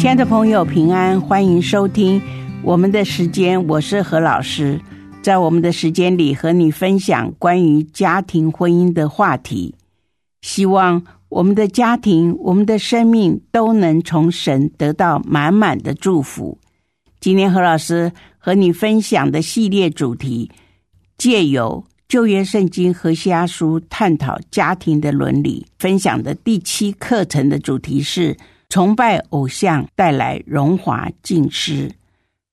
亲爱的朋友，平安，欢迎收听我们的时间，我是何老师，在我们的时间里和你分享关于家庭婚姻的话题，希望我们的家庭、我们的生命都能从神得到满满的祝福。今天何老师和你分享的系列主题，借由旧约圣经和西阿书探讨家庭的伦理，分享的第七课程的主题是。崇拜偶像带来荣华尽失。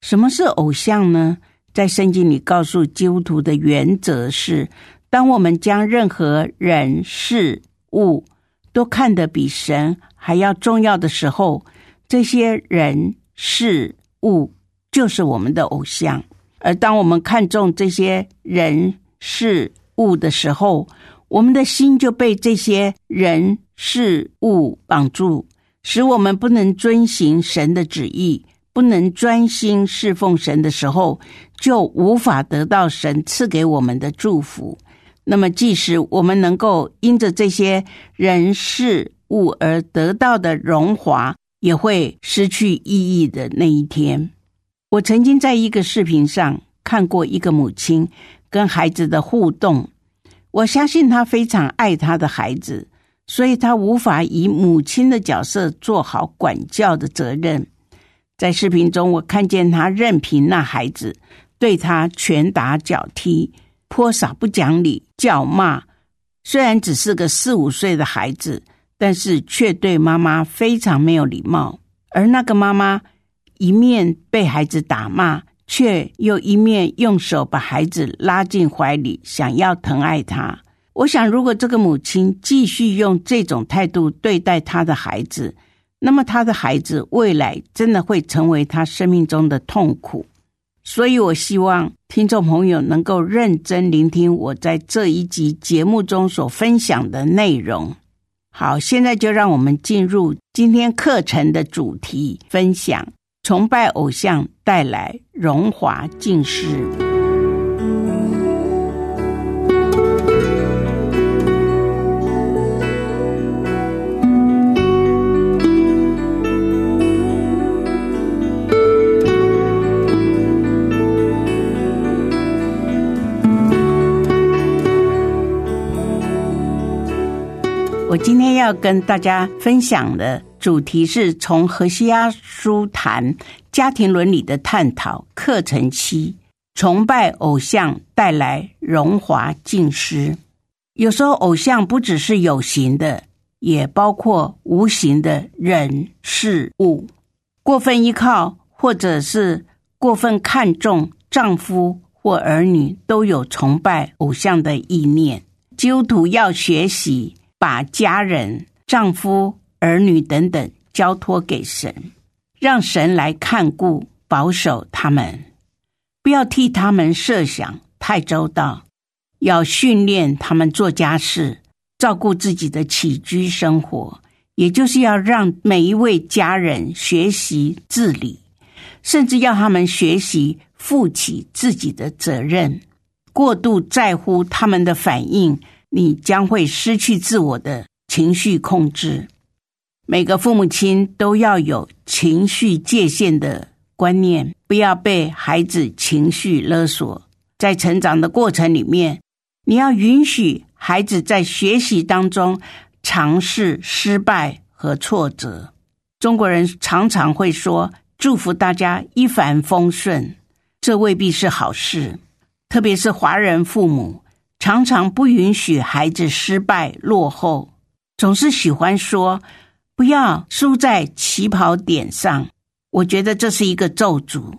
什么是偶像呢？在圣经里告诉基督徒的原则是：当我们将任何人事物都看得比神还要重要的时候，这些人事物就是我们的偶像；而当我们看重这些人事物的时候，我们的心就被这些人事物绑住。使我们不能遵行神的旨意，不能专心侍奉神的时候，就无法得到神赐给我们的祝福。那么，即使我们能够因着这些人事物而得到的荣华，也会失去意义的那一天。我曾经在一个视频上看过一个母亲跟孩子的互动，我相信她非常爱她的孩子。所以，他无法以母亲的角色做好管教的责任。在视频中，我看见他任凭那孩子对他拳打脚踢、泼洒不讲理、叫骂。虽然只是个四五岁的孩子，但是却对妈妈非常没有礼貌。而那个妈妈一面被孩子打骂，却又一面用手把孩子拉进怀里，想要疼爱他。我想，如果这个母亲继续用这种态度对待她的孩子，那么她的孩子未来真的会成为他生命中的痛苦。所以，我希望听众朋友能够认真聆听我在这一集节目中所分享的内容。好，现在就让我们进入今天课程的主题分享：崇拜偶像带来荣华尽失。今天要跟大家分享的主题是从何西阿书谈家庭伦理的探讨课程七：崇拜偶像带来荣华尽失。有时候，偶像不只是有形的，也包括无形的人事物。过分依靠或者是过分看重丈夫或儿女，都有崇拜偶像的意念。基督徒要学习。把家人、丈夫、儿女等等交托给神，让神来看顾、保守他们，不要替他们设想太周到，要训练他们做家事，照顾自己的起居生活，也就是要让每一位家人学习自理，甚至要他们学习负起自己的责任。过度在乎他们的反应。你将会失去自我的情绪控制。每个父母亲都要有情绪界限的观念，不要被孩子情绪勒索。在成长的过程里面，你要允许孩子在学习当中尝试失败和挫折。中国人常常会说：“祝福大家一帆风顺”，这未必是好事，特别是华人父母。常常不允许孩子失败落后，总是喜欢说“不要输在起跑点上”。我觉得这是一个咒诅。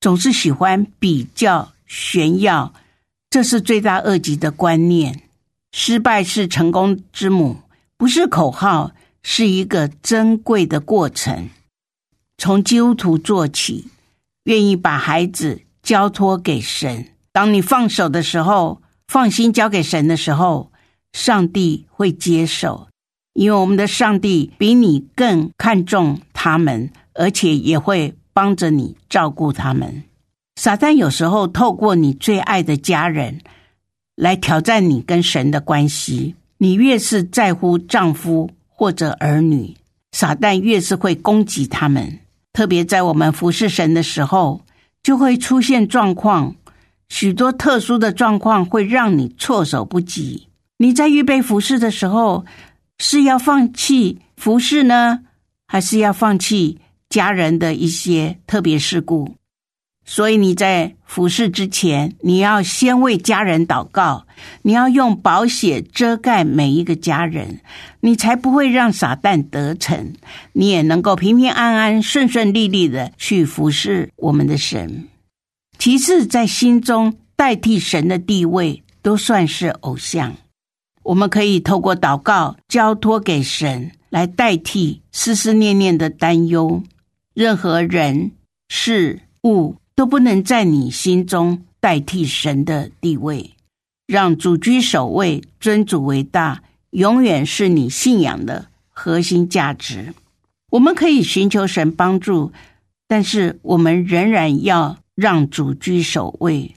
总是喜欢比较炫耀，这是罪大恶极的观念。失败是成功之母，不是口号，是一个珍贵的过程。从基督徒做起，愿意把孩子交托给神。当你放手的时候，放心交给神的时候，上帝会接受，因为我们的上帝比你更看重他们，而且也会帮着你照顾他们。撒旦有时候透过你最爱的家人来挑战你跟神的关系。你越是在乎丈夫或者儿女，撒旦越是会攻击他们。特别在我们服侍神的时候，就会出现状况，许多特殊的状况会让你措手不及。你在预备服侍的时候，是要放弃服侍呢，还是要放弃家人的一些特别事故？所以你在服侍之前，你要先为家人祷告，你要用宝血遮盖每一个家人，你才不会让撒旦得逞，你也能够平平安安、顺顺利利的去服侍我们的神。其次，在心中代替神的地位，都算是偶像。我们可以透过祷告交托给神，来代替思思念念的担忧。任何人事物。都不能在你心中代替神的地位，让主居首位，尊主为大，永远是你信仰的核心价值。我们可以寻求神帮助，但是我们仍然要让主居首位。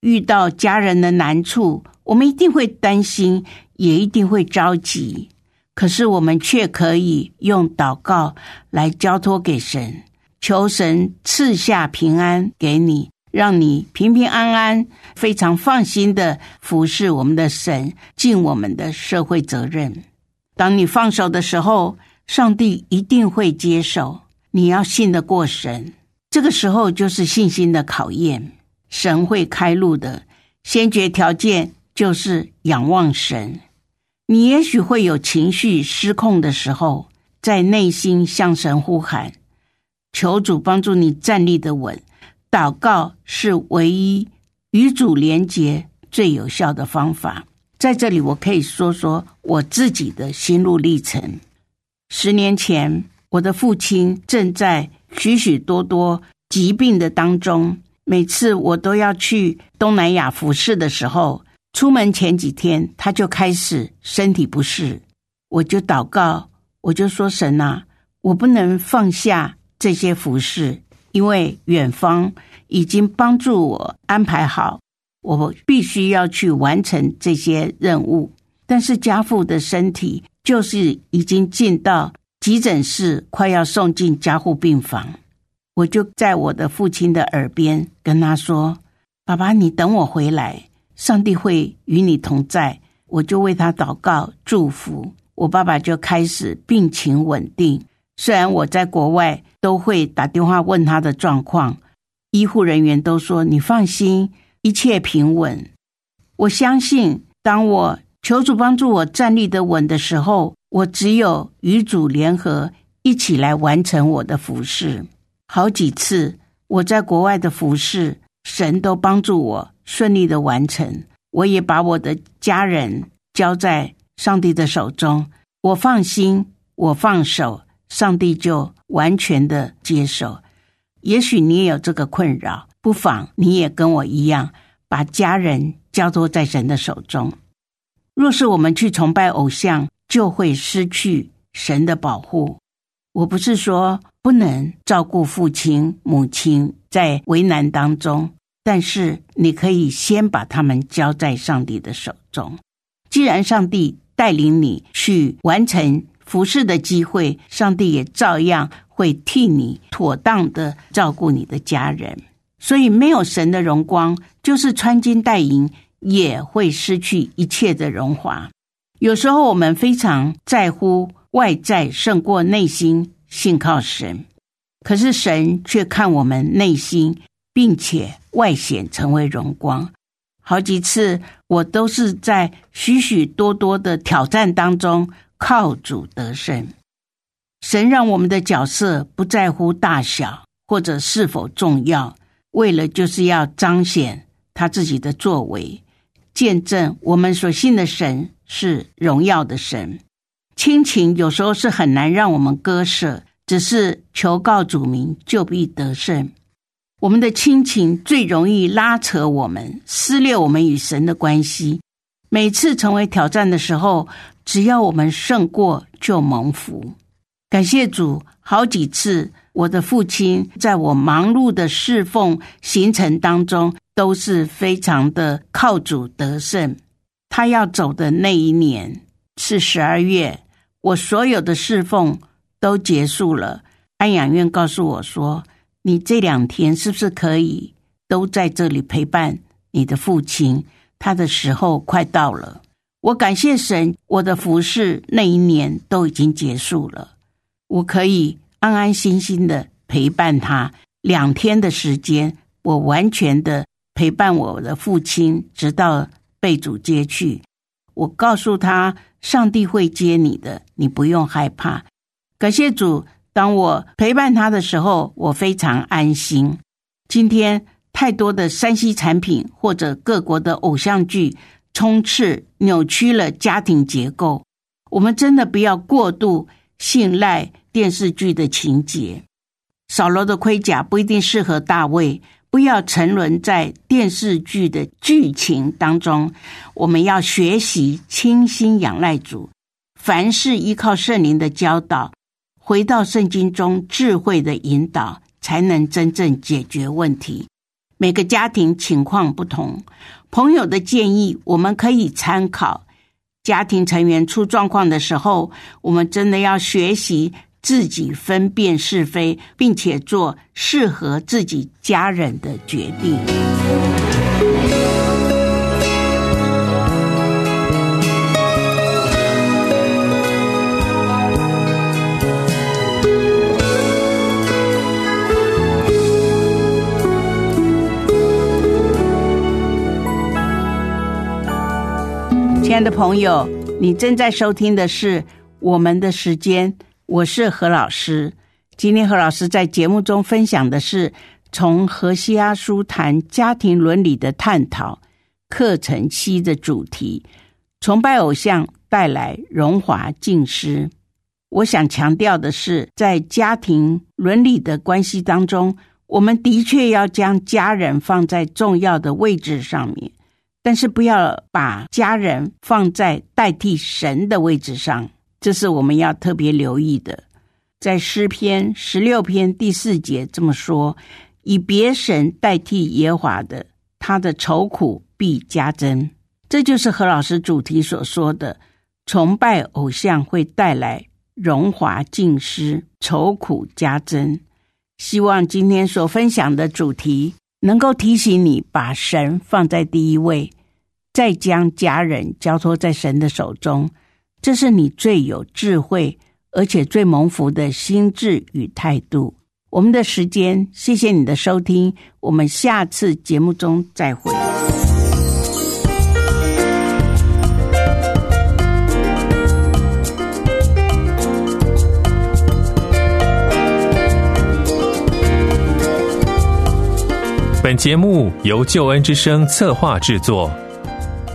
遇到家人的难处，我们一定会担心，也一定会着急，可是我们却可以用祷告来交托给神。求神赐下平安给你，让你平平安安、非常放心的服侍我们的神，尽我们的社会责任。当你放手的时候，上帝一定会接受。你要信得过神，这个时候就是信心的考验。神会开路的，先决条件就是仰望神。你也许会有情绪失控的时候，在内心向神呼喊。求主帮助你站立的稳，祷告是唯一与主连结最有效的方法。在这里，我可以说说我自己的心路历程。十年前，我的父亲正在许许多多疾病的当中，每次我都要去东南亚服侍的时候，出门前几天他就开始身体不适，我就祷告，我就说神啊，我不能放下。这些服饰，因为远方已经帮助我安排好，我必须要去完成这些任务。但是家父的身体就是已经进到急诊室，快要送进加护病房。我就在我的父亲的耳边跟他说：“爸爸，你等我回来，上帝会与你同在。”我就为他祷告祝福。我爸爸就开始病情稳定。虽然我在国外都会打电话问他的状况，医护人员都说你放心，一切平稳。我相信，当我求主帮助我站立的稳的时候，我只有与主联合，一起来完成我的服饰。好几次我在国外的服饰，神都帮助我顺利的完成。我也把我的家人交在上帝的手中，我放心，我放手。上帝就完全的接受。也许你也有这个困扰，不妨你也跟我一样，把家人交托在神的手中。若是我们去崇拜偶像，就会失去神的保护。我不是说不能照顾父亲、母亲在为难当中，但是你可以先把他们交在上帝的手中。既然上帝带领你去完成。服侍的机会，上帝也照样会替你妥当的照顾你的家人。所以，没有神的荣光，就是穿金戴银也会失去一切的荣华。有时候，我们非常在乎外在胜过内心，信靠神，可是神却看我们内心，并且外显成为荣光。好几次，我都是在许许多多的挑战当中。靠主得胜，神让我们的角色不在乎大小或者是否重要，为了就是要彰显他自己的作为，见证我们所信的神是荣耀的神。亲情有时候是很难让我们割舍，只是求告主名，就必得胜。我们的亲情最容易拉扯我们，撕裂我们与神的关系。每次成为挑战的时候，只要我们胜过，就蒙福。感谢主，好几次我的父亲在我忙碌的侍奉行程当中，都是非常的靠主得胜。他要走的那一年是十二月，我所有的侍奉都结束了。安养院告诉我说：“你这两天是不是可以都在这里陪伴你的父亲？他的时候快到了。”我感谢神，我的服侍那一年都已经结束了，我可以安安心心的陪伴他两天的时间，我完全的陪伴我的父亲，直到。被主接去，我告诉他，上帝会接你的，你不用害怕。感谢主，当我陪伴他的时候，我非常安心。今天太多的山西产品或者各国的偶像剧充斥扭曲了家庭结构，我们真的不要过度信赖电视剧的情节。扫罗的盔甲不一定适合大卫。不要沉沦在电视剧的剧情当中，我们要学习清心仰赖主，凡事依靠圣灵的教导，回到圣经中智慧的引导，才能真正解决问题。每个家庭情况不同，朋友的建议我们可以参考。家庭成员出状况的时候，我们真的要学习。自己分辨是非，并且做适合自己家人的决定。亲爱的朋友，你正在收听的是《我们的时间》。我是何老师，今天何老师在节目中分享的是从何西阿书谈家庭伦理的探讨课程期的主题：崇拜偶像带来荣华尽失。我想强调的是，在家庭伦理的关系当中，我们的确要将家人放在重要的位置上面，但是不要把家人放在代替神的位置上。这是我们要特别留意的，在诗篇十六篇第四节这么说：“以别神代替耶华的，他的愁苦必加增。”这就是何老师主题所说的，崇拜偶像会带来荣华尽失、愁苦加增。希望今天所分享的主题能够提醒你，把神放在第一位，再将家人交托在神的手中。这是你最有智慧，而且最蒙福的心智与态度。我们的时间，谢谢你的收听，我们下次节目中再会。本节目由救恩之声策划制作。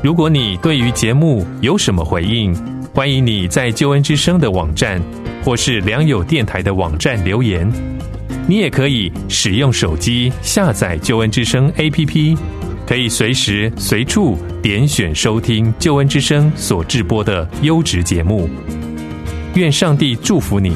如果你对于节目有什么回应，欢迎你在救恩之声的网站，或是良友电台的网站留言。你也可以使用手机下载救恩之声 APP，可以随时随处点选收听救恩之声所制播的优质节目。愿上帝祝福你。